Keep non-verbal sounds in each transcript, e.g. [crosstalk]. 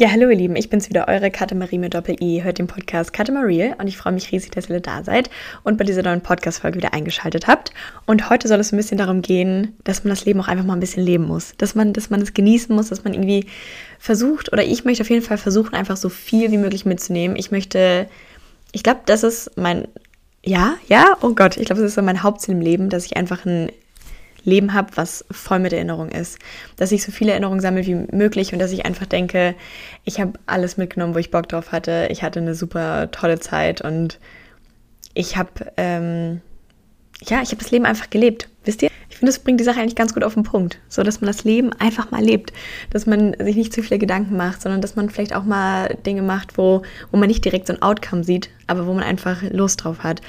Ja, hallo ihr Lieben, ich bin's wieder, eure Katemarie mit Doppel-I. Hört den Podcast Katemarie und ich freue mich riesig, dass ihr da seid und bei dieser neuen Podcast-Folge wieder eingeschaltet habt. Und heute soll es ein bisschen darum gehen, dass man das Leben auch einfach mal ein bisschen leben muss. Dass man, dass man es genießen muss, dass man irgendwie versucht, oder ich möchte auf jeden Fall versuchen, einfach so viel wie möglich mitzunehmen. Ich möchte, ich glaube, das ist mein, ja, ja, oh Gott, ich glaube, das ist so mein Hauptziel im Leben, dass ich einfach ein Leben habe, was voll mit Erinnerung ist. Dass ich so viele Erinnerungen sammle wie möglich und dass ich einfach denke, ich habe alles mitgenommen, wo ich Bock drauf hatte. Ich hatte eine super tolle Zeit und ich habe, ähm, ja, ich habe das Leben einfach gelebt. Wisst ihr? Ich finde, das bringt die Sache eigentlich ganz gut auf den Punkt. So, dass man das Leben einfach mal lebt. Dass man sich nicht zu viele Gedanken macht, sondern dass man vielleicht auch mal Dinge macht, wo, wo man nicht direkt so ein Outcome sieht, aber wo man einfach Lust drauf hat.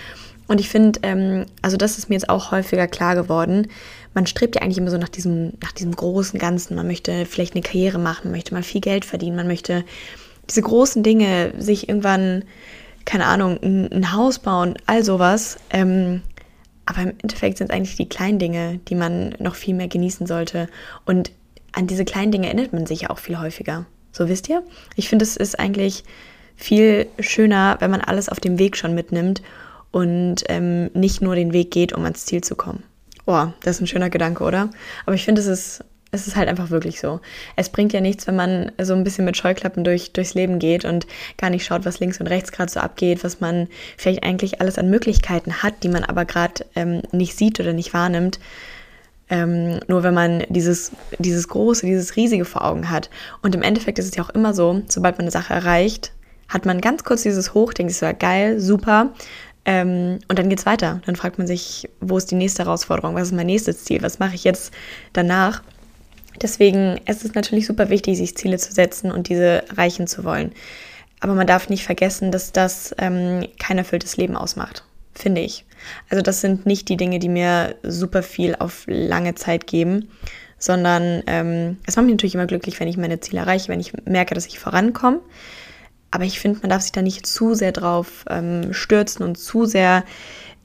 Und ich finde, ähm, also das ist mir jetzt auch häufiger klar geworden. Man strebt ja eigentlich immer so nach diesem, nach diesem großen Ganzen. Man möchte vielleicht eine Karriere machen, man möchte mal viel Geld verdienen, man möchte diese großen Dinge, sich irgendwann, keine Ahnung, ein, ein Haus bauen, all sowas. Ähm, aber im Endeffekt sind es eigentlich die kleinen Dinge, die man noch viel mehr genießen sollte. Und an diese kleinen Dinge erinnert man sich ja auch viel häufiger. So wisst ihr? Ich finde, es ist eigentlich viel schöner, wenn man alles auf dem Weg schon mitnimmt und ähm, nicht nur den Weg geht, um ans Ziel zu kommen. Oh, das ist ein schöner Gedanke, oder? Aber ich finde, es ist, es ist halt einfach wirklich so. Es bringt ja nichts, wenn man so ein bisschen mit Scheuklappen durch, durchs Leben geht und gar nicht schaut, was links und rechts gerade so abgeht, was man vielleicht eigentlich alles an Möglichkeiten hat, die man aber gerade ähm, nicht sieht oder nicht wahrnimmt. Ähm, nur wenn man dieses, dieses große, dieses riesige vor Augen hat. Und im Endeffekt ist es ja auch immer so, sobald man eine Sache erreicht, hat man ganz kurz dieses Hoch, denkt sich so, geil, super, ähm, und dann geht es weiter. Dann fragt man sich, wo ist die nächste Herausforderung? Was ist mein nächstes Ziel? Was mache ich jetzt danach? Deswegen ist es natürlich super wichtig, sich Ziele zu setzen und diese erreichen zu wollen. Aber man darf nicht vergessen, dass das ähm, kein erfülltes Leben ausmacht, finde ich. Also das sind nicht die Dinge, die mir super viel auf lange Zeit geben, sondern ähm, es macht mich natürlich immer glücklich, wenn ich meine Ziele erreiche, wenn ich merke, dass ich vorankomme. Aber ich finde, man darf sich da nicht zu sehr drauf ähm, stürzen und zu sehr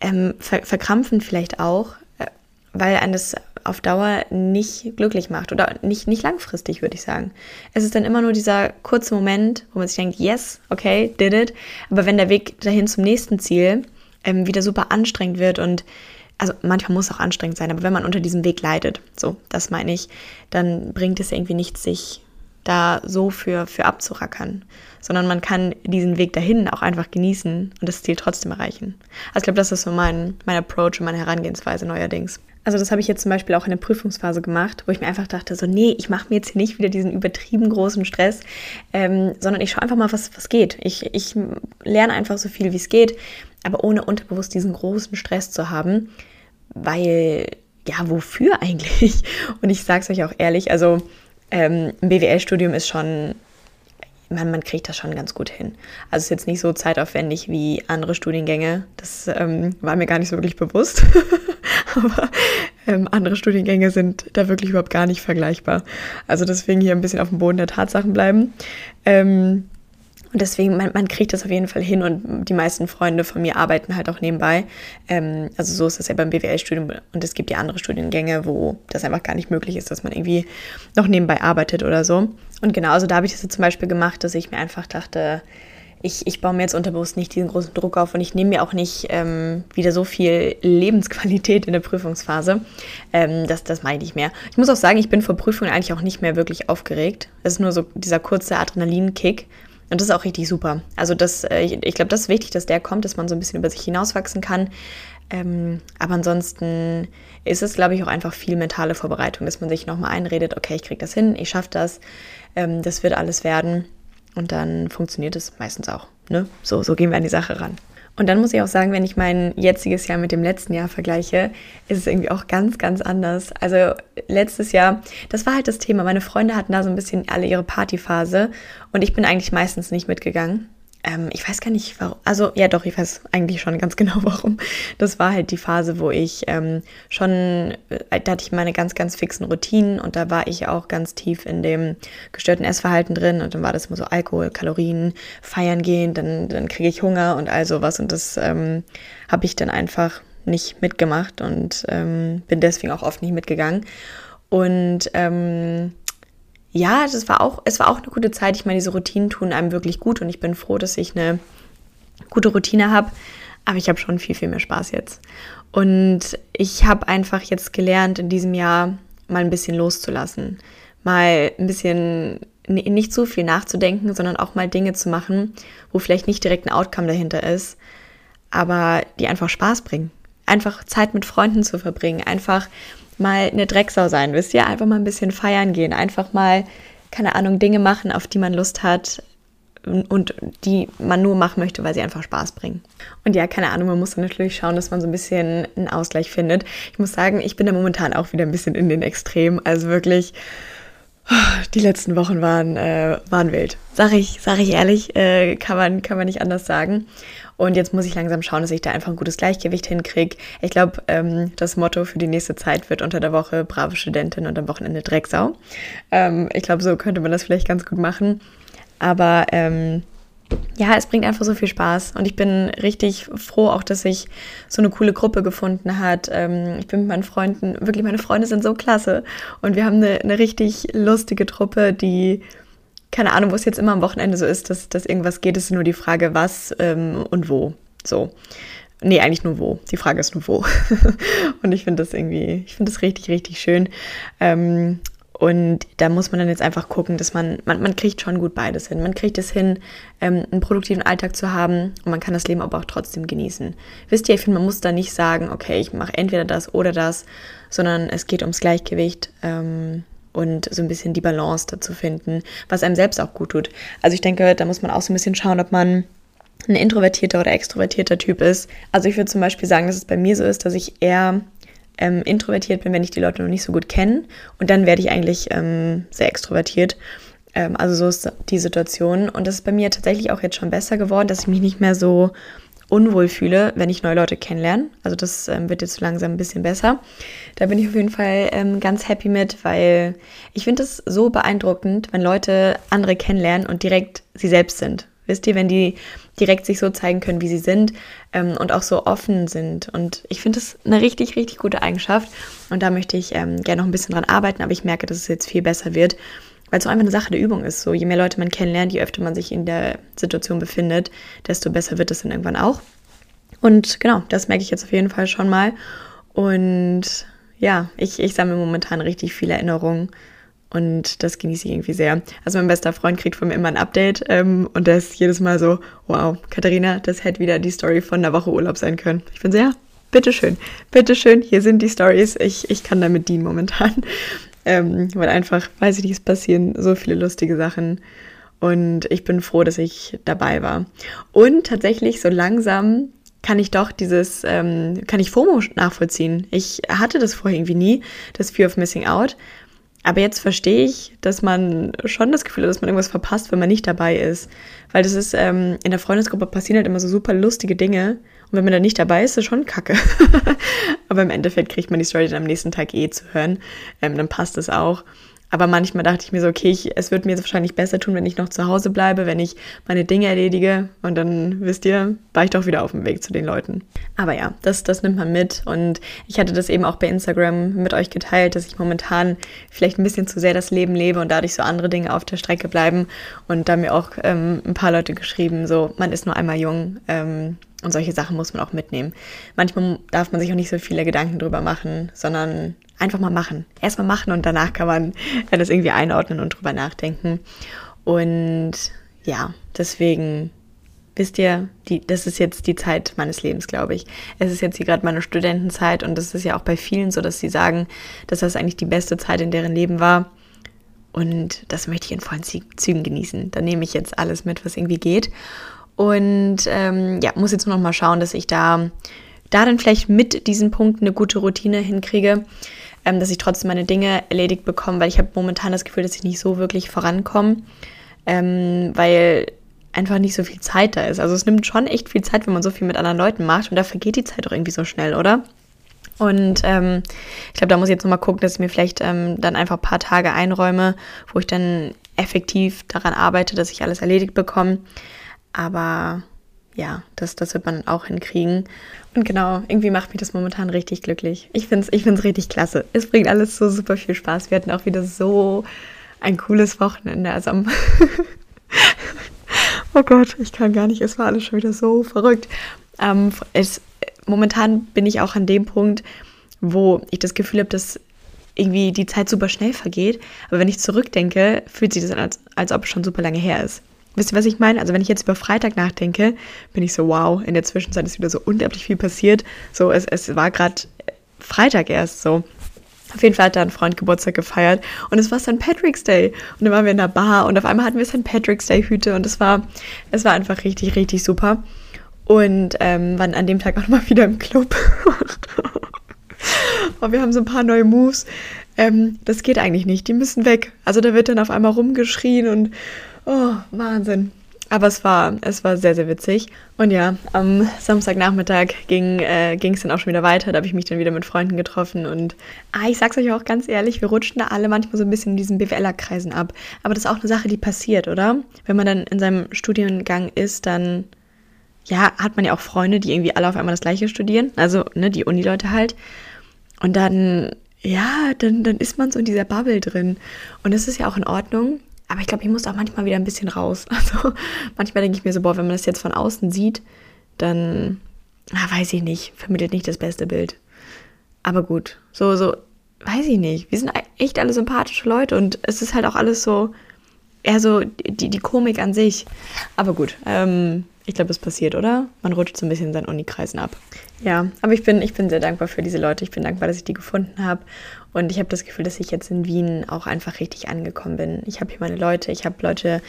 ähm, ver verkrampfen vielleicht auch, äh, weil einen das auf Dauer nicht glücklich macht oder nicht, nicht langfristig, würde ich sagen. Es ist dann immer nur dieser kurze Moment, wo man sich denkt, yes, okay, did it. Aber wenn der Weg dahin zum nächsten Ziel ähm, wieder super anstrengend wird und also manchmal muss es auch anstrengend sein, aber wenn man unter diesem Weg leidet, so, das meine ich, dann bringt es irgendwie nichts, sich da so für, für abzurackern, sondern man kann diesen Weg dahin auch einfach genießen und das Ziel trotzdem erreichen. Also ich glaube, das ist so mein, mein Approach und meine Herangehensweise neuerdings. Also das habe ich jetzt zum Beispiel auch in der Prüfungsphase gemacht, wo ich mir einfach dachte, so nee, ich mache mir jetzt hier nicht wieder diesen übertrieben großen Stress, ähm, sondern ich schaue einfach mal, was, was geht. Ich, ich lerne einfach so viel, wie es geht, aber ohne unterbewusst diesen großen Stress zu haben, weil, ja, wofür [laughs] eigentlich? Und ich sage es euch auch ehrlich, also ähm, ein BWL-Studium ist schon, man, man kriegt das schon ganz gut hin. Also es ist jetzt nicht so zeitaufwendig wie andere Studiengänge. Das ähm, war mir gar nicht so wirklich bewusst. [laughs] Aber ähm, andere Studiengänge sind da wirklich überhaupt gar nicht vergleichbar. Also deswegen hier ein bisschen auf dem Boden der Tatsachen bleiben. Ähm, und deswegen, man, man kriegt das auf jeden Fall hin und die meisten Freunde von mir arbeiten halt auch nebenbei. Ähm, also so ist das ja beim BWL-Studium und es gibt ja andere Studiengänge, wo das einfach gar nicht möglich ist, dass man irgendwie noch nebenbei arbeitet oder so. Und genau, also da habe ich das jetzt zum Beispiel gemacht, dass ich mir einfach dachte, ich, ich baue mir jetzt unterbewusst nicht diesen großen Druck auf und ich nehme mir auch nicht ähm, wieder so viel Lebensqualität in der Prüfungsphase. Ähm, das, das meine ich mehr. Ich muss auch sagen, ich bin vor Prüfungen eigentlich auch nicht mehr wirklich aufgeregt. Es ist nur so dieser kurze Adrenalinkick. Und das ist auch richtig super. Also das, äh, ich, ich glaube, das ist wichtig, dass der kommt, dass man so ein bisschen über sich hinauswachsen kann. Ähm, aber ansonsten ist es, glaube ich, auch einfach viel mentale Vorbereitung, dass man sich nochmal einredet, okay, ich kriege das hin, ich schaffe das, ähm, das wird alles werden. Und dann funktioniert es meistens auch. Ne? So, so gehen wir an die Sache ran. Und dann muss ich auch sagen, wenn ich mein jetziges Jahr mit dem letzten Jahr vergleiche, ist es irgendwie auch ganz, ganz anders. Also letztes Jahr, das war halt das Thema. Meine Freunde hatten da so ein bisschen alle ihre Partyphase und ich bin eigentlich meistens nicht mitgegangen. Ähm, ich weiß gar nicht, warum. Also, ja, doch, ich weiß eigentlich schon ganz [laughs] genau warum. Das war halt die Phase, wo ich ähm, schon, äh, da hatte ich meine ganz, ganz fixen Routinen und da war ich auch ganz tief in dem gestörten Essverhalten drin und dann war das immer so Alkohol, Kalorien, feiern gehen, dann, dann kriege ich Hunger und all sowas und das ähm, habe ich dann einfach nicht mitgemacht und ähm, bin deswegen auch oft nicht mitgegangen. Und ähm, ja, das war auch, es war auch eine gute Zeit. Ich meine, diese Routinen tun einem wirklich gut und ich bin froh, dass ich eine gute Routine habe. Aber ich habe schon viel, viel mehr Spaß jetzt. Und ich habe einfach jetzt gelernt, in diesem Jahr mal ein bisschen loszulassen. Mal ein bisschen nicht zu viel nachzudenken, sondern auch mal Dinge zu machen, wo vielleicht nicht direkt ein Outcome dahinter ist, aber die einfach Spaß bringen. Einfach Zeit mit Freunden zu verbringen, einfach mal eine Drecksau sein, wisst ihr? Einfach mal ein bisschen feiern gehen, einfach mal, keine Ahnung, Dinge machen, auf die man Lust hat und die man nur machen möchte, weil sie einfach Spaß bringen. Und ja, keine Ahnung, man muss dann natürlich schauen, dass man so ein bisschen einen Ausgleich findet. Ich muss sagen, ich bin da momentan auch wieder ein bisschen in den Extremen. Also wirklich, die letzten Wochen waren, äh, waren wild. Sag ich, sag ich ehrlich, äh, kann, man, kann man nicht anders sagen. Und jetzt muss ich langsam schauen, dass ich da einfach ein gutes Gleichgewicht hinkriege. Ich glaube, ähm, das Motto für die nächste Zeit wird unter der Woche brave Studentin und am Wochenende Drecksau. Ähm, ich glaube, so könnte man das vielleicht ganz gut machen. Aber ähm, ja, es bringt einfach so viel Spaß und ich bin richtig froh auch, dass ich so eine coole Gruppe gefunden hat. Ähm, ich bin mit meinen Freunden, wirklich meine Freunde sind so klasse und wir haben eine, eine richtig lustige Truppe, die keine Ahnung, wo es jetzt immer am Wochenende so ist, dass, dass irgendwas geht, ist nur die Frage, was ähm, und wo. So. Nee, eigentlich nur wo. Die Frage ist nur wo. [laughs] und ich finde das irgendwie, ich finde das richtig, richtig schön. Ähm, und da muss man dann jetzt einfach gucken, dass man, man, man kriegt schon gut beides hin. Man kriegt es hin, ähm, einen produktiven Alltag zu haben und man kann das Leben aber auch trotzdem genießen. Wisst ihr, ich finde, man muss da nicht sagen, okay, ich mache entweder das oder das, sondern es geht ums Gleichgewicht ähm, und so ein bisschen die Balance dazu finden, was einem selbst auch gut tut. Also ich denke, da muss man auch so ein bisschen schauen, ob man ein introvertierter oder extrovertierter Typ ist. Also ich würde zum Beispiel sagen, dass es bei mir so ist, dass ich eher ähm, introvertiert bin, wenn ich die Leute noch nicht so gut kenne. Und dann werde ich eigentlich ähm, sehr extrovertiert. Ähm, also so ist die Situation. Und das ist bei mir tatsächlich auch jetzt schon besser geworden, dass ich mich nicht mehr so unwohl fühle, wenn ich neue Leute kennenlerne. Also das ähm, wird jetzt langsam ein bisschen besser. Da bin ich auf jeden Fall ähm, ganz happy mit, weil ich finde es so beeindruckend, wenn Leute andere kennenlernen und direkt sie selbst sind. Wisst ihr, wenn die direkt sich so zeigen können, wie sie sind ähm, und auch so offen sind. Und ich finde das eine richtig, richtig gute Eigenschaft. Und da möchte ich ähm, gerne noch ein bisschen dran arbeiten, aber ich merke, dass es jetzt viel besser wird, weil es einfach eine Sache der Übung ist. So, je mehr Leute man kennenlernt, je öfter man sich in der Situation befindet, desto besser wird es dann irgendwann auch. Und genau, das merke ich jetzt auf jeden Fall schon mal. Und ja, ich, ich sammle momentan richtig viele Erinnerungen und das genieße ich irgendwie sehr. Also mein bester Freund kriegt von mir immer ein Update ähm, und der ist jedes Mal so, wow, Katharina, das hätte wieder die Story von der Woche Urlaub sein können. Ich bin so, ja, bitteschön, bitteschön, hier sind die Stories. Ich, ich kann damit dienen momentan. Ähm, weil einfach, weiß ich nicht, es passieren so viele lustige Sachen. Und ich bin froh, dass ich dabei war. Und tatsächlich so langsam kann ich doch dieses, ähm, kann ich FOMO nachvollziehen. Ich hatte das vorher irgendwie nie, das Fear of Missing Out. Aber jetzt verstehe ich, dass man schon das Gefühl hat, dass man irgendwas verpasst, wenn man nicht dabei ist. Weil das ist, ähm, in der Freundesgruppe passieren halt immer so super lustige Dinge. Und wenn man da nicht dabei ist, ist das schon kacke. [laughs] Aber im Endeffekt kriegt man die Story dann am nächsten Tag eh zu hören. Ähm, dann passt es auch. Aber manchmal dachte ich mir so, okay, ich, es wird mir wahrscheinlich besser tun, wenn ich noch zu Hause bleibe, wenn ich meine Dinge erledige. Und dann, wisst ihr, war ich doch wieder auf dem Weg zu den Leuten. Aber ja, das, das nimmt man mit. Und ich hatte das eben auch bei Instagram mit euch geteilt, dass ich momentan vielleicht ein bisschen zu sehr das Leben lebe und dadurch so andere Dinge auf der Strecke bleiben. Und da mir auch ähm, ein paar Leute geschrieben, so, man ist nur einmal jung. Ähm, und solche Sachen muss man auch mitnehmen. Manchmal darf man sich auch nicht so viele Gedanken drüber machen, sondern einfach mal machen. Erstmal machen und danach kann man das irgendwie einordnen und drüber nachdenken. Und ja, deswegen wisst ihr, die, das ist jetzt die Zeit meines Lebens, glaube ich. Es ist jetzt hier gerade meine Studentenzeit und das ist ja auch bei vielen so, dass sie sagen, dass das eigentlich die beste Zeit in deren Leben war. Und das möchte ich in vollen Zügen genießen. Da nehme ich jetzt alles mit, was irgendwie geht. Und ähm, ja, muss jetzt nur noch mal schauen, dass ich da, da dann vielleicht mit diesen Punkten eine gute Routine hinkriege ähm, dass ich trotzdem meine Dinge erledigt bekomme, weil ich habe momentan das Gefühl, dass ich nicht so wirklich vorankomme, ähm, weil einfach nicht so viel Zeit da ist. Also es nimmt schon echt viel Zeit, wenn man so viel mit anderen Leuten macht und da vergeht die Zeit doch irgendwie so schnell, oder? Und ähm, ich glaube, da muss ich jetzt nochmal gucken, dass ich mir vielleicht ähm, dann einfach ein paar Tage einräume, wo ich dann effektiv daran arbeite, dass ich alles erledigt bekomme. Aber ja, das, das wird man auch hinkriegen. Und genau, irgendwie macht mich das momentan richtig glücklich. Ich finde es ich find's richtig klasse. Es bringt alles so super viel Spaß. Wir hatten auch wieder so ein cooles Wochenende. Also [laughs] oh Gott, ich kann gar nicht, es war alles schon wieder so verrückt. Ähm, es, momentan bin ich auch an dem Punkt, wo ich das Gefühl habe, dass irgendwie die Zeit super schnell vergeht. Aber wenn ich zurückdenke, fühlt sich das an, als, als ob es schon super lange her ist. Wisst ihr, was ich meine? Also wenn ich jetzt über Freitag nachdenke, bin ich so, wow, in der Zwischenzeit ist wieder so unglaublich viel passiert. So, es, es war gerade Freitag erst so. Auf jeden Fall hat da ein Freund Geburtstag gefeiert und es war St. Patrick's Day. Und dann waren wir in der Bar und auf einmal hatten wir St. Patrick's Day Hüte und es war, es war einfach richtig, richtig super. Und ähm, waren an dem Tag auch mal wieder im Club. [laughs] und wir haben so ein paar neue Moves. Ähm, das geht eigentlich nicht, die müssen weg. Also da wird dann auf einmal rumgeschrien und oh, Wahnsinn. Aber es war, es war sehr, sehr witzig. Und ja, am Samstagnachmittag ging äh, es dann auch schon wieder weiter. Da habe ich mich dann wieder mit Freunden getroffen. Und ah, ich sag's euch auch ganz ehrlich, wir rutschen da alle manchmal so ein bisschen in diesen BWLer-Kreisen ab. Aber das ist auch eine Sache, die passiert, oder? Wenn man dann in seinem Studiengang ist, dann ja, hat man ja auch Freunde, die irgendwie alle auf einmal das gleiche studieren. Also, ne, die Uni-Leute halt. Und dann, ja, dann, dann ist man so in dieser Bubble drin. Und das ist ja auch in Ordnung. Aber ich glaube, ich muss auch manchmal wieder ein bisschen raus. [laughs] Also manchmal denke ich mir so, boah, wenn man das jetzt von außen sieht, dann, ah, weiß ich nicht, vermittelt nicht das beste Bild. Aber gut, so, so, weiß ich nicht. Wir sind echt alle sympathische Leute und es ist halt auch alles so, eher so die, die Komik an sich. Aber gut, ähm, ich glaube, es passiert, oder? Man rutscht so ein bisschen in seinen Unikreisen ab. Ja, aber ich bin, ich bin sehr dankbar für diese Leute. Ich bin dankbar, dass ich die gefunden habe. Und ich habe das Gefühl, dass ich jetzt in Wien auch einfach richtig angekommen bin. Ich habe hier meine Leute, ich habe Leute,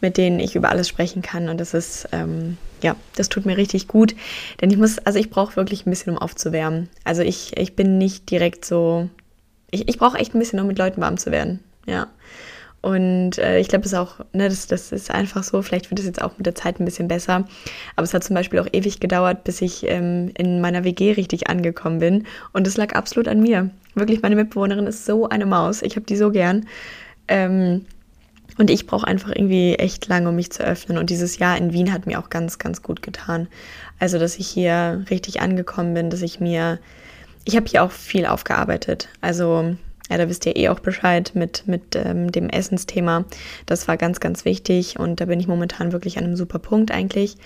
mit denen ich über alles sprechen kann. Und das ist, ähm, ja, das tut mir richtig gut. Denn ich muss, also ich brauche wirklich ein bisschen, um aufzuwärmen. Also ich, ich bin nicht direkt so, ich, ich brauche echt ein bisschen, um mit Leuten warm zu werden. Ja. Und äh, ich glaube, das ist auch, ne, das, das ist einfach so. Vielleicht wird es jetzt auch mit der Zeit ein bisschen besser. Aber es hat zum Beispiel auch ewig gedauert, bis ich ähm, in meiner WG richtig angekommen bin. Und das lag absolut an mir. Wirklich, meine Mitbewohnerin ist so eine Maus. Ich habe die so gern. Ähm, und ich brauche einfach irgendwie echt lange, um mich zu öffnen. Und dieses Jahr in Wien hat mir auch ganz, ganz gut getan. Also, dass ich hier richtig angekommen bin, dass ich mir, ich habe hier auch viel aufgearbeitet. Also ja, da wisst ihr eh auch Bescheid mit, mit ähm, dem Essensthema. Das war ganz, ganz wichtig und da bin ich momentan wirklich an einem super Punkt eigentlich.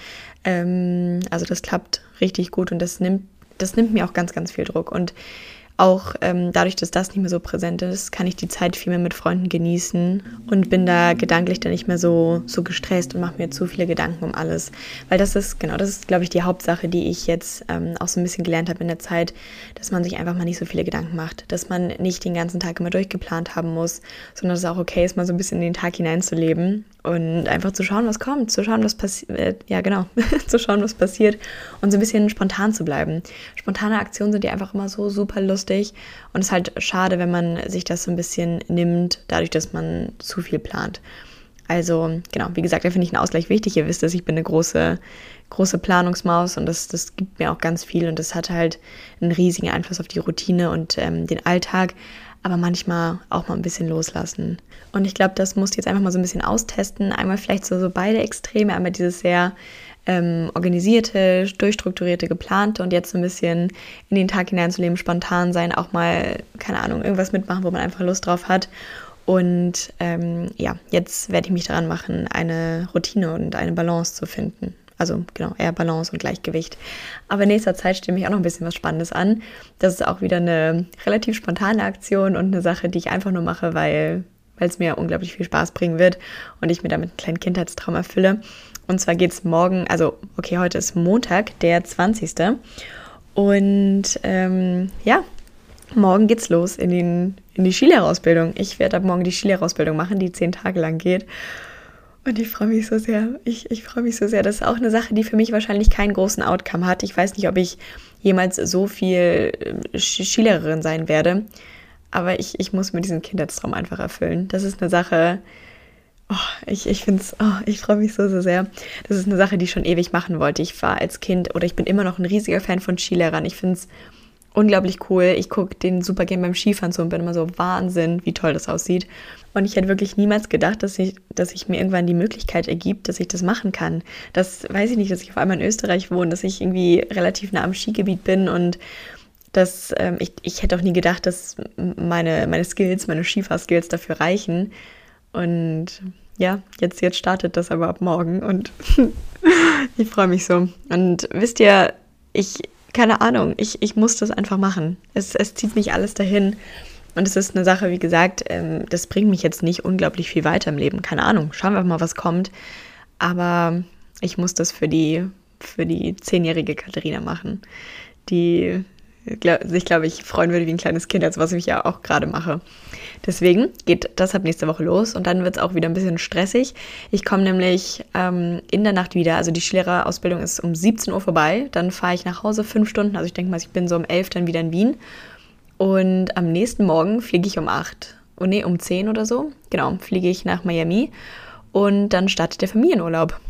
Ähm, also das klappt richtig gut und das nimmt, das nimmt mir auch ganz, ganz viel Druck. Und auch ähm, dadurch, dass das nicht mehr so präsent ist, kann ich die Zeit viel mehr mit Freunden genießen und bin da gedanklich dann nicht mehr so, so gestresst und mache mir zu viele Gedanken um alles. Weil das ist, genau, das ist, glaube ich, die Hauptsache, die ich jetzt ähm, auch so ein bisschen gelernt habe in der Zeit, dass man sich einfach mal nicht so viele Gedanken macht, dass man nicht den ganzen Tag immer durchgeplant haben muss, sondern dass es auch okay ist, mal so ein bisschen in den Tag hineinzuleben und einfach zu schauen, was kommt, zu schauen, was passiert, äh, ja genau, [laughs] zu schauen, was passiert und so ein bisschen spontan zu bleiben. Spontane Aktionen sind ja einfach immer so super lustig und es ist halt schade, wenn man sich das so ein bisschen nimmt, dadurch, dass man zu viel plant. Also genau, wie gesagt, da finde ich einen Ausgleich wichtig. Ihr wisst, dass ich bin eine große, große Planungsmaus und das, das gibt mir auch ganz viel und das hat halt einen riesigen Einfluss auf die Routine und ähm, den Alltag aber manchmal auch mal ein bisschen loslassen. Und ich glaube, das musst du jetzt einfach mal so ein bisschen austesten. Einmal vielleicht so, so beide Extreme, einmal dieses sehr ähm, organisierte, durchstrukturierte, geplante und jetzt so ein bisschen in den Tag hineinzuleben, spontan sein, auch mal, keine Ahnung, irgendwas mitmachen, wo man einfach Lust drauf hat. Und ähm, ja, jetzt werde ich mich daran machen, eine Routine und eine Balance zu finden. Also genau, eher Balance und Gleichgewicht. Aber in nächster Zeit steht mich auch noch ein bisschen was Spannendes an. Das ist auch wieder eine relativ spontane Aktion und eine Sache, die ich einfach nur mache, weil es mir unglaublich viel Spaß bringen wird und ich mir damit einen kleinen Kindheitstraum erfülle. Und zwar geht es morgen, also okay, heute ist Montag, der 20. Und ähm, ja, morgen geht's los in, den, in die Skilehrerausbildung. Ich werde ab morgen die Skilehrerausbildung machen, die zehn Tage lang geht. Und ich freue mich so sehr. Ich, ich freue mich so sehr. Das ist auch eine Sache, die für mich wahrscheinlich keinen großen Outcome hat. Ich weiß nicht, ob ich jemals so viel äh, Skilehrerin sein werde. Aber ich, ich muss mir diesen Kindheitstraum einfach erfüllen. Das ist eine Sache, oh, ich, ich finde es, oh, ich freue mich so, so sehr. Das ist eine Sache, die ich schon ewig machen wollte. Ich war als Kind oder ich bin immer noch ein riesiger Fan von Skilehrern. Ich finde es unglaublich cool. Ich gucke den super gerne beim Skifahren zu und bin immer so Wahnsinn, wie toll das aussieht. Und ich hätte wirklich niemals gedacht, dass ich, dass ich mir irgendwann die Möglichkeit ergibt, dass ich das machen kann. Das weiß ich nicht, dass ich auf einmal in Österreich wohne, dass ich irgendwie relativ nah am Skigebiet bin und dass ähm, ich, ich hätte auch nie gedacht, dass meine, meine Skills, meine Skifahrskills dafür reichen. Und ja, jetzt, jetzt startet das aber ab morgen und [laughs] ich freue mich so. Und wisst ihr, ich, keine Ahnung, ich, ich muss das einfach machen. Es, es zieht mich alles dahin. Und es ist eine Sache, wie gesagt, ähm, das bringt mich jetzt nicht unglaublich viel weiter im Leben. Keine Ahnung, schauen wir mal, was kommt. Aber ich muss das für die, für die zehnjährige Katharina machen, die sich, glaube ich, freuen würde wie ein kleines Kind, als was ich ja auch gerade mache. Deswegen geht das ab nächste Woche los und dann wird es auch wieder ein bisschen stressig. Ich komme nämlich ähm, in der Nacht wieder, also die Schülerausbildung ist um 17 Uhr vorbei, dann fahre ich nach Hause fünf Stunden, also ich denke mal, ich bin so um 11 dann wieder in Wien und am nächsten Morgen fliege ich um 8, oh nee, um 10 oder so, genau, fliege ich nach Miami und dann startet der Familienurlaub.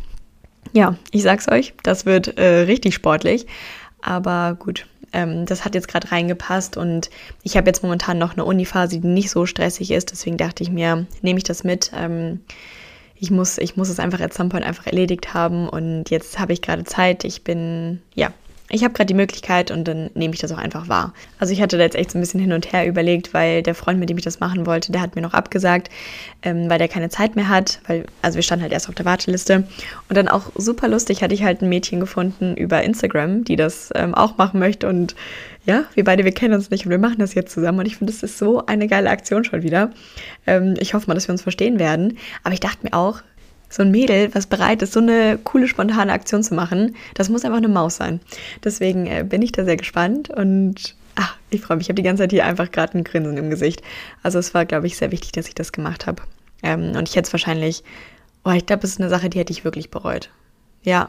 Ja, ich sag's euch, das wird äh, richtig sportlich, aber gut, ähm, das hat jetzt gerade reingepasst und ich habe jetzt momentan noch eine Uniphase, die nicht so stressig ist. Deswegen dachte ich mir, nehme ich das mit. Ähm, ich muss, ich muss es einfach at some point einfach erledigt haben und jetzt habe ich gerade Zeit. Ich bin, ja, ich habe gerade die Möglichkeit und dann nehme ich das auch einfach wahr. Also ich hatte da jetzt echt so ein bisschen hin und her überlegt, weil der Freund, mit dem ich das machen wollte, der hat mir noch abgesagt, ähm, weil der keine Zeit mehr hat, weil, also wir standen halt erst auf der Warteliste. Und dann auch super lustig hatte ich halt ein Mädchen gefunden über Instagram, die das ähm, auch machen möchte und ja, wir beide, wir kennen uns nicht und wir machen das jetzt zusammen und ich finde, das ist so eine geile Aktion schon wieder. Ähm, ich hoffe mal, dass wir uns verstehen werden. Aber ich dachte mir auch, so ein Mädel, was bereit ist, so eine coole, spontane Aktion zu machen, das muss einfach eine Maus sein. Deswegen äh, bin ich da sehr gespannt und ach, ich freue mich. Ich habe die ganze Zeit hier einfach gerade ein Grinsen im Gesicht. Also es war, glaube ich, sehr wichtig, dass ich das gemacht habe. Ähm, und ich hätte es wahrscheinlich, oh, ich glaube, es ist eine Sache, die hätte ich wirklich bereut. Ja,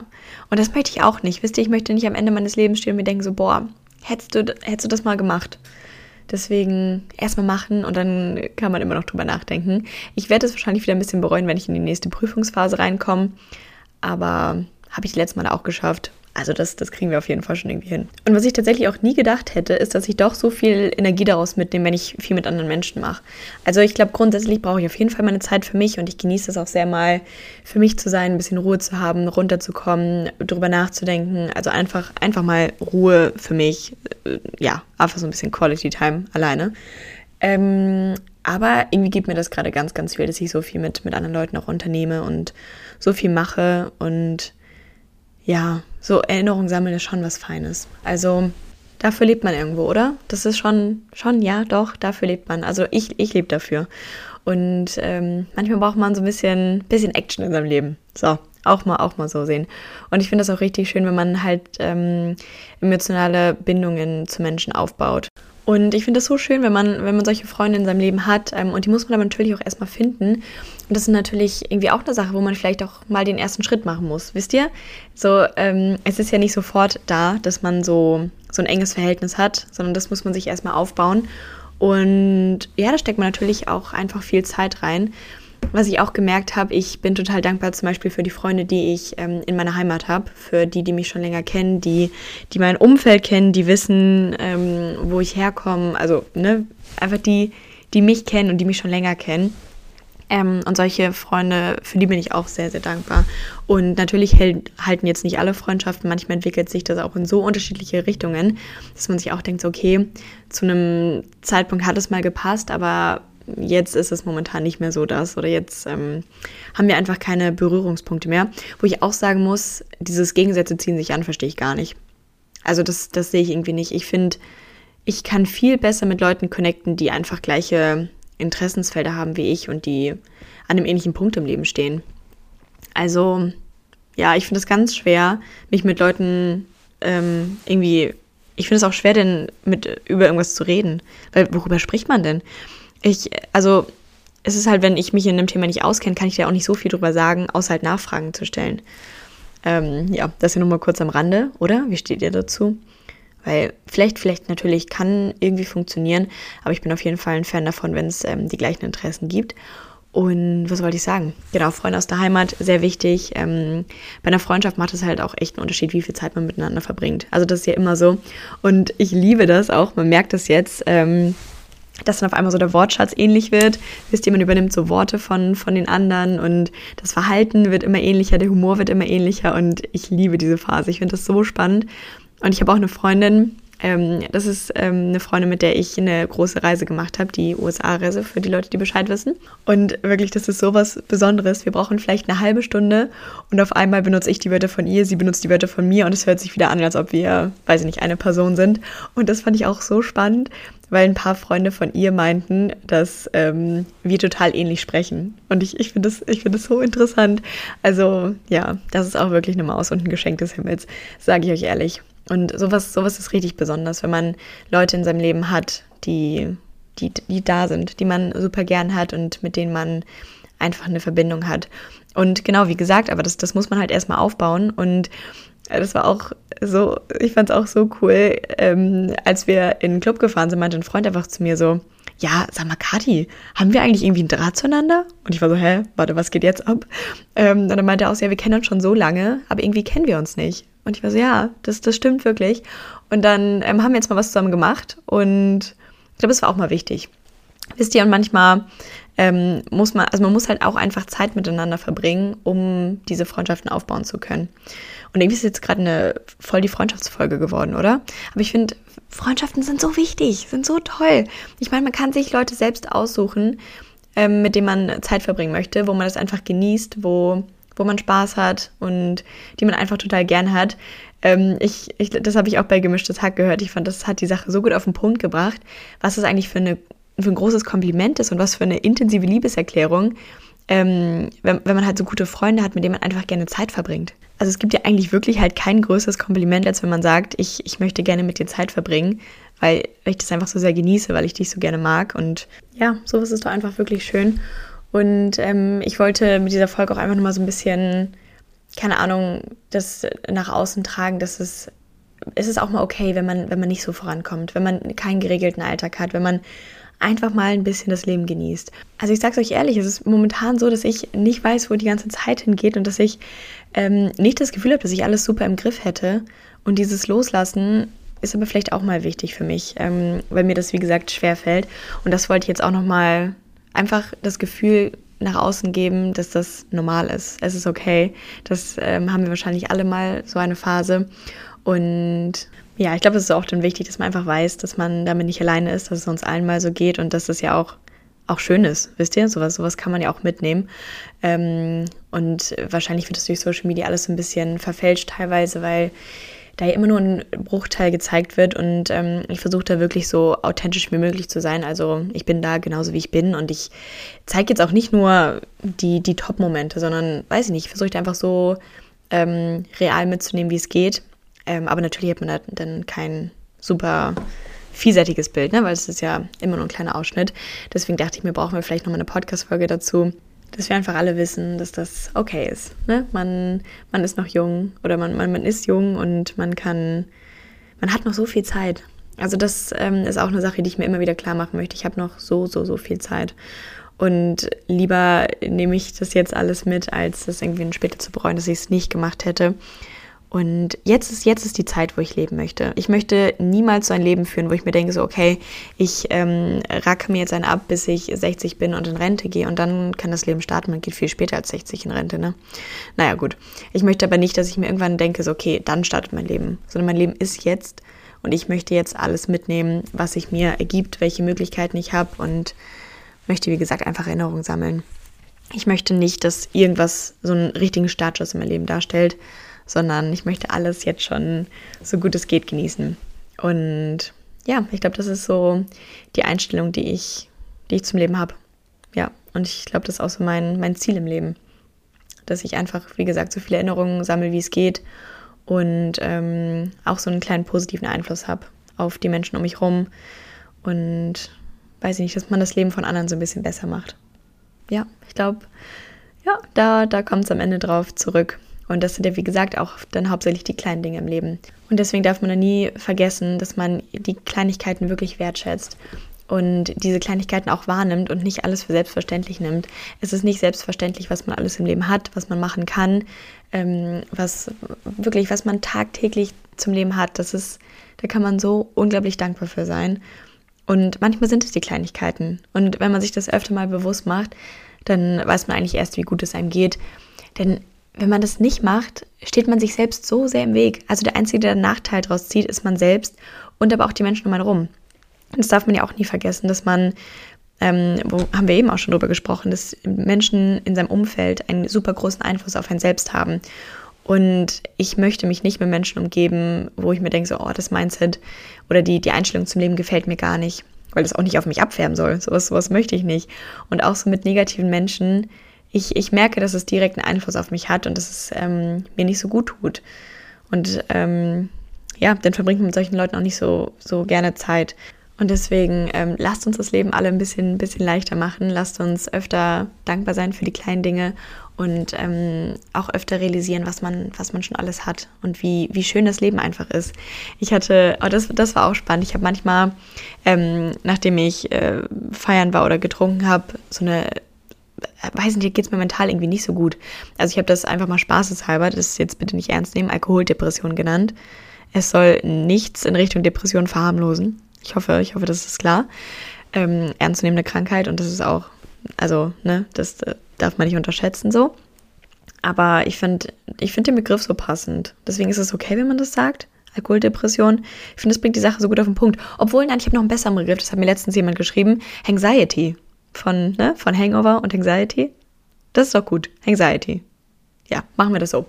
und das möchte ich auch nicht. Wisst ihr, ich möchte nicht am Ende meines Lebens stehen und mir denken so, boah, hättest du, hättest du das mal gemacht? Deswegen erstmal machen und dann kann man immer noch drüber nachdenken. Ich werde es wahrscheinlich wieder ein bisschen bereuen, wenn ich in die nächste Prüfungsphase reinkomme. Aber habe ich letztes Mal auch geschafft. Also das, das kriegen wir auf jeden Fall schon irgendwie hin. Und was ich tatsächlich auch nie gedacht hätte, ist, dass ich doch so viel Energie daraus mitnehme, wenn ich viel mit anderen Menschen mache. Also ich glaube, grundsätzlich brauche ich auf jeden Fall meine Zeit für mich und ich genieße es auch sehr mal, für mich zu sein, ein bisschen Ruhe zu haben, runterzukommen, drüber nachzudenken. Also einfach, einfach mal Ruhe für mich. Ja, einfach so ein bisschen Quality Time alleine. Ähm, aber irgendwie gibt mir das gerade ganz, ganz viel, dass ich so viel mit, mit anderen Leuten auch unternehme und so viel mache und ja, so Erinnerungen sammeln ist schon was Feines. Also dafür lebt man irgendwo, oder? Das ist schon, schon, ja, doch, dafür lebt man. Also ich, ich lebe dafür. Und ähm, manchmal braucht man so ein bisschen, bisschen Action in seinem Leben. So, auch mal, auch mal so sehen. Und ich finde das auch richtig schön, wenn man halt ähm, emotionale Bindungen zu Menschen aufbaut. Und ich finde das so schön, wenn man, wenn man solche Freunde in seinem Leben hat. Ähm, und die muss man aber natürlich auch erstmal finden. Und das ist natürlich irgendwie auch eine Sache, wo man vielleicht auch mal den ersten Schritt machen muss. Wisst ihr? So, ähm, es ist ja nicht sofort da, dass man so, so ein enges Verhältnis hat, sondern das muss man sich erstmal aufbauen. Und ja, da steckt man natürlich auch einfach viel Zeit rein. Was ich auch gemerkt habe, ich bin total dankbar zum Beispiel für die Freunde, die ich ähm, in meiner Heimat habe, für die, die mich schon länger kennen, die, die mein Umfeld kennen, die wissen, ähm, wo ich herkomme. Also, ne, einfach die, die mich kennen und die mich schon länger kennen. Ähm, und solche Freunde, für die bin ich auch sehr, sehr dankbar. Und natürlich halten jetzt nicht alle Freundschaften. Manchmal entwickelt sich das auch in so unterschiedliche Richtungen, dass man sich auch denkt, okay, zu einem Zeitpunkt hat es mal gepasst, aber jetzt ist es momentan nicht mehr so das oder jetzt ähm, haben wir einfach keine Berührungspunkte mehr. Wo ich auch sagen muss, dieses Gegensätze ziehen sich an, verstehe ich gar nicht. Also das, das sehe ich irgendwie nicht. Ich finde, ich kann viel besser mit Leuten connecten, die einfach gleiche Interessensfelder haben wie ich und die an einem ähnlichen Punkt im Leben stehen. Also ja, ich finde es ganz schwer, mich mit Leuten ähm, irgendwie ich finde es auch schwer, denn mit über irgendwas zu reden. Weil worüber spricht man denn? Ich, also es ist halt, wenn ich mich in einem Thema nicht auskenne, kann ich da auch nicht so viel drüber sagen, außer halt Nachfragen zu stellen. Ähm, ja, das hier nochmal kurz am Rande, oder? Wie steht ihr dazu? Weil vielleicht, vielleicht natürlich kann irgendwie funktionieren, aber ich bin auf jeden Fall ein Fan davon, wenn es ähm, die gleichen Interessen gibt. Und was wollte ich sagen? Genau, Freunde aus der Heimat, sehr wichtig. Ähm, bei einer Freundschaft macht es halt auch echt einen Unterschied, wie viel Zeit man miteinander verbringt. Also das ist ja immer so. Und ich liebe das auch, man merkt das jetzt. Ähm, dass dann auf einmal so der Wortschatz ähnlich wird. Wisst ihr, man übernimmt so Worte von, von den anderen und das Verhalten wird immer ähnlicher, der Humor wird immer ähnlicher und ich liebe diese Phase. Ich finde das so spannend. Und ich habe auch eine Freundin, Ähm, das ist ähm, eine Freundin, mit der ich eine große Reise gemacht habe, die USA-Reise, für die Leute, die Bescheid wissen. Und wirklich, das ist sowas Besonderes. Wir brauchen vielleicht eine halbe Stunde und auf einmal benutze ich die Wörter von ihr, sie benutzt die Wörter von mir und es hört sich wieder an, als ob wir, weiß ich nicht, eine Person sind. Und das fand ich auch so spannend, weil ein paar Freunde von ihr meinten, dass ähm, wir total ähnlich sprechen. Und ich, ich finde das, find das so interessant. Also ja, das ist auch wirklich eine Maus und ein Geschenk des Himmels, sage ich euch ehrlich. Und sowas, sowas ist richtig besonders, wenn man Leute in seinem Leben hat, die, die, die da sind, die man super gern hat und mit denen man einfach eine Verbindung hat. Und genau, wie gesagt, aber das, das muss man halt erstmal aufbauen. Und das war auch so, ich fand es auch so cool, ähm, als wir in den Club gefahren sind, meinte ein Freund einfach zu mir so, ja, sag mal, Kathi, haben wir eigentlich irgendwie einen Draht zueinander? Und ich war so, hä, warte, was geht jetzt ab? Ähm, und dann meinte er auch so, ja, wir kennen uns schon so lange, aber irgendwie kennen wir uns nicht. Und ich war so, ja, das, das stimmt wirklich. Und dann ähm, haben wir jetzt mal was zusammen gemacht und ich glaube, es war auch mal wichtig. Wisst ihr, und manchmal ähm, muss man, also man muss halt auch einfach Zeit miteinander verbringen, um diese Freundschaften aufbauen zu können. Und irgendwie ist jetzt gerade eine voll die Freundschaftsfolge geworden, oder? Aber ich finde, Freundschaften sind so wichtig, sind so toll. Ich meine, man kann sich Leute selbst aussuchen, ähm, mit denen man Zeit verbringen möchte, wo man das einfach genießt, wo, wo man Spaß hat und die man einfach total gern hat. Ähm, ich, ich, das habe ich auch bei Gemischtes Hack gehört. Ich fand, das hat die Sache so gut auf den Punkt gebracht, was das eigentlich für, eine, für ein großes Kompliment ist und was für eine intensive Liebeserklärung, ähm, wenn, wenn man halt so gute Freunde hat, mit denen man einfach gerne Zeit verbringt. Also es gibt ja eigentlich wirklich halt kein größeres Kompliment, als wenn man sagt, ich, ich möchte gerne mit dir Zeit verbringen, weil, ich das einfach so sehr genieße, weil ich dich so gerne mag. Und ja, sowas ist doch einfach wirklich schön. Und ähm, ich wollte mit dieser Folge auch einfach nochmal so ein bisschen, keine Ahnung, das nach außen tragen, dass es, es ist auch mal okay, wenn man, wenn man nicht so vorankommt, wenn man keinen geregelten Alltag hat, wenn man einfach mal ein bisschen das Leben genießt. Also ich sag's euch ehrlich, es ist momentan so, dass ich nicht weiß, wo die ganze Zeit hingeht und dass ich ähm, nicht das Gefühl habe, dass ich alles super im Griff hätte. Und dieses Loslassen ist aber vielleicht auch mal wichtig für mich, ähm, weil mir das, wie gesagt, schwer fällt. Und das wollte ich jetzt auch nochmal einfach das Gefühl nach außen geben, dass das normal ist. Es ist okay. Das ähm, haben wir wahrscheinlich alle mal so eine Phase. Und ja, ich glaube, es ist auch dann wichtig, dass man einfach weiß, dass man damit nicht alleine ist, dass es uns allen mal so geht und dass das ja auch, auch schön ist, wisst ihr? Sowas, sowas kann man ja auch mitnehmen. Ähm, und wahrscheinlich wird das durch Social Media alles ein bisschen verfälscht teilweise, weil da ja immer nur ein Bruchteil gezeigt wird und ähm, ich versuche da wirklich so authentisch wie möglich zu sein. Also ich bin da genauso wie ich bin und ich zeige jetzt auch nicht nur die, die Top-Momente, sondern weiß ich nicht, ich versuche einfach so ähm, real mitzunehmen, wie es geht. Ähm, aber natürlich hat man da dann kein super vielseitiges Bild, ne? weil es ist ja immer nur ein kleiner Ausschnitt. Deswegen dachte ich mir, brauchen wir vielleicht nochmal eine Podcast-Folge dazu, dass wir einfach alle wissen, dass das okay ist. Ne? Man, man ist noch jung oder man, man, man ist jung und man kann, man hat noch so viel Zeit. Also das ähm, ist auch eine Sache, die ich mir immer wieder klar machen möchte. Ich habe noch so, so, so viel Zeit. Und lieber nehme ich das jetzt alles mit, als das irgendwie später zu bereuen, dass ich es nicht gemacht hätte. Und jetzt ist, jetzt ist die Zeit, wo ich leben möchte. Ich möchte niemals so ein Leben führen, wo ich mir denke, so, okay, ich ähm, racke mir jetzt einen ab, bis ich 60 bin und in Rente gehe und dann kann das Leben starten. Man geht viel später als 60 in Rente, ne? Naja, gut. Ich möchte aber nicht, dass ich mir irgendwann denke, so, okay, dann startet mein Leben. Sondern mein Leben ist jetzt und ich möchte jetzt alles mitnehmen, was sich mir ergibt, welche Möglichkeiten ich habe und möchte, wie gesagt, einfach Erinnerungen sammeln. Ich möchte nicht, dass irgendwas so einen richtigen Startschuss in meinem Leben darstellt, sondern ich möchte alles jetzt schon so gut es geht genießen. Und ja, ich glaube, das ist so die Einstellung, die ich, die ich zum Leben habe. Ja, und ich glaube, das ist auch so mein, mein Ziel im Leben. Dass ich einfach, wie gesagt, so viele Erinnerungen sammle, wie es geht und ähm, auch so einen kleinen positiven Einfluss habe auf die Menschen um mich herum und weiß ich nicht, dass man das Leben von anderen so ein bisschen besser macht. Ja, ich glaube, ja, da, da kommt es am Ende drauf zurück. Und das sind ja, wie gesagt, auch dann hauptsächlich die kleinen Dinge im Leben. Und deswegen darf man da nie vergessen, dass man die Kleinigkeiten wirklich wertschätzt und diese Kleinigkeiten auch wahrnimmt und nicht alles für selbstverständlich nimmt. Es ist nicht selbstverständlich, was man alles im Leben hat, was man machen kann, ähm, was wirklich, was man tagtäglich zum Leben hat. Das ist, da kann man so unglaublich dankbar für sein. Und manchmal sind es die Kleinigkeiten. Und wenn man sich das öfter mal bewusst macht, dann weiß man eigentlich erst, wie gut es einem geht. Denn wenn man das nicht macht, steht man sich selbst so sehr im Weg. Also der Einzige, der einen Nachteil daraus zieht, ist man selbst und aber auch die Menschen um einen rum. Das darf man ja auch nie vergessen, dass man, ähm, wo haben wir eben auch schon drüber gesprochen, dass Menschen in seinem Umfeld einen super großen Einfluss auf einen selbst haben. Und ich möchte mich nicht mit Menschen umgeben, wo ich mir denke, so, oh, das Mindset oder die, die Einstellung zum Leben gefällt mir gar nicht, weil das auch nicht auf mich abfärben soll. Sowas, sowas möchte ich nicht. Und auch so mit negativen Menschen, ich, ich merke, dass es direkt einen Einfluss auf mich hat und dass es ähm, mir nicht so gut tut. Und ähm, ja, dann verbringt man mit solchen Leuten auch nicht so, so gerne Zeit. Und deswegen ähm, lasst uns das Leben alle ein bisschen, ein bisschen leichter machen. Lasst uns öfter dankbar sein für die kleinen Dinge und ähm, auch öfter realisieren, was man, was man schon alles hat und wie, wie schön das Leben einfach ist. Ich hatte, oh, das, das war auch spannend. Ich habe manchmal, ähm, nachdem ich äh, feiern war oder getrunken habe, so eine weiß nicht, geht es mir mental irgendwie nicht so gut. Also ich habe das einfach mal spaßeshalber, das ist jetzt bitte nicht ernst nehmen, Alkoholdepression genannt. Es soll nichts in Richtung Depression verharmlosen. Ich hoffe, ich hoffe, das ist klar. Ähm, ernstzunehmende Krankheit und das ist auch, also, ne, das äh, darf man nicht unterschätzen so. Aber ich finde ich find den Begriff so passend. Deswegen ist es okay, wenn man das sagt. Alkoholdepression. Ich finde, das bringt die Sache so gut auf den Punkt. Obwohl, nein, ich habe noch einen besseren Begriff, das hat mir letztens jemand geschrieben. Anxiety. Von, ne, von Hangover und Anxiety. Das ist doch gut. Anxiety. Ja, machen wir das so.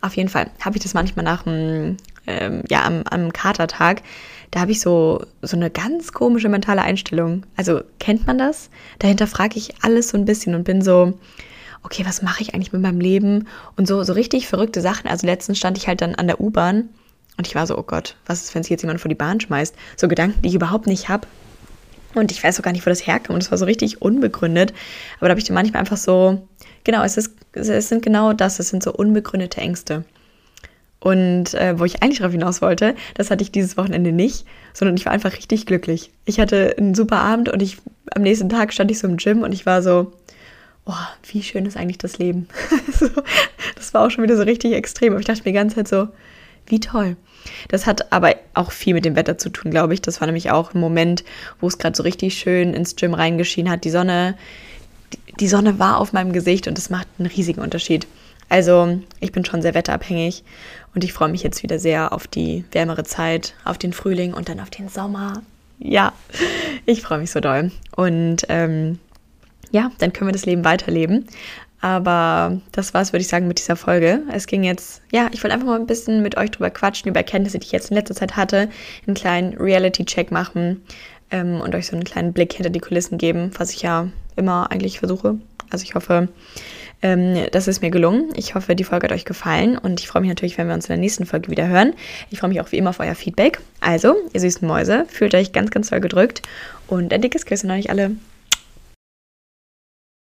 Auf jeden Fall habe ich das manchmal nach dem, ähm, ja, am, am Katertag, da habe ich so, so eine ganz komische mentale Einstellung. Also kennt man das? Dahinter frage ich alles so ein bisschen und bin so, okay, was mache ich eigentlich mit meinem Leben? Und so, so richtig verrückte Sachen. Also letztens stand ich halt dann an der U-Bahn und ich war so, oh Gott, was ist, wenn sich jetzt jemand vor die Bahn schmeißt? So Gedanken, die ich überhaupt nicht habe. Und ich weiß auch gar nicht, wo das herkommt. Und das war so richtig unbegründet. Aber da habe ich dann manchmal einfach so, genau, es, ist, es sind genau das, es sind so unbegründete Ängste. Und äh, wo ich eigentlich darauf hinaus wollte, das hatte ich dieses Wochenende nicht, sondern ich war einfach richtig glücklich. Ich hatte einen super Abend und ich am nächsten Tag stand ich so im Gym und ich war so, oh, wie schön ist eigentlich das Leben. [laughs] so, das war auch schon wieder so richtig extrem. Aber ich dachte mir die ganze Zeit so, wie toll. Das hat aber auch viel mit dem Wetter zu tun, glaube ich. Das war nämlich auch ein Moment, wo es gerade so richtig schön ins Gym reingeschienen hat. Die Sonne, die Sonne war auf meinem Gesicht und das macht einen riesigen Unterschied. Also ich bin schon sehr wetterabhängig und ich freue mich jetzt wieder sehr auf die wärmere Zeit, auf den Frühling und dann auf den Sommer. Ja, ich freue mich so doll. Und ähm, ja, dann können wir das Leben weiterleben. Aber das war's, würde ich sagen, mit dieser Folge. Es ging jetzt, ja, ich wollte einfach mal ein bisschen mit euch drüber quatschen, über Erkenntnisse, die ich jetzt in letzter Zeit hatte, einen kleinen Reality-Check machen ähm, und euch so einen kleinen Blick hinter die Kulissen geben, was ich ja immer eigentlich versuche. Also ich hoffe, ähm, das ist mir gelungen. Ich hoffe, die Folge hat euch gefallen und ich freue mich natürlich, wenn wir uns in der nächsten Folge wieder hören. Ich freue mich auch wie immer auf euer Feedback. Also, ihr süßen Mäuse, fühlt euch ganz, ganz toll gedrückt und ein dickes Küsschen an euch alle.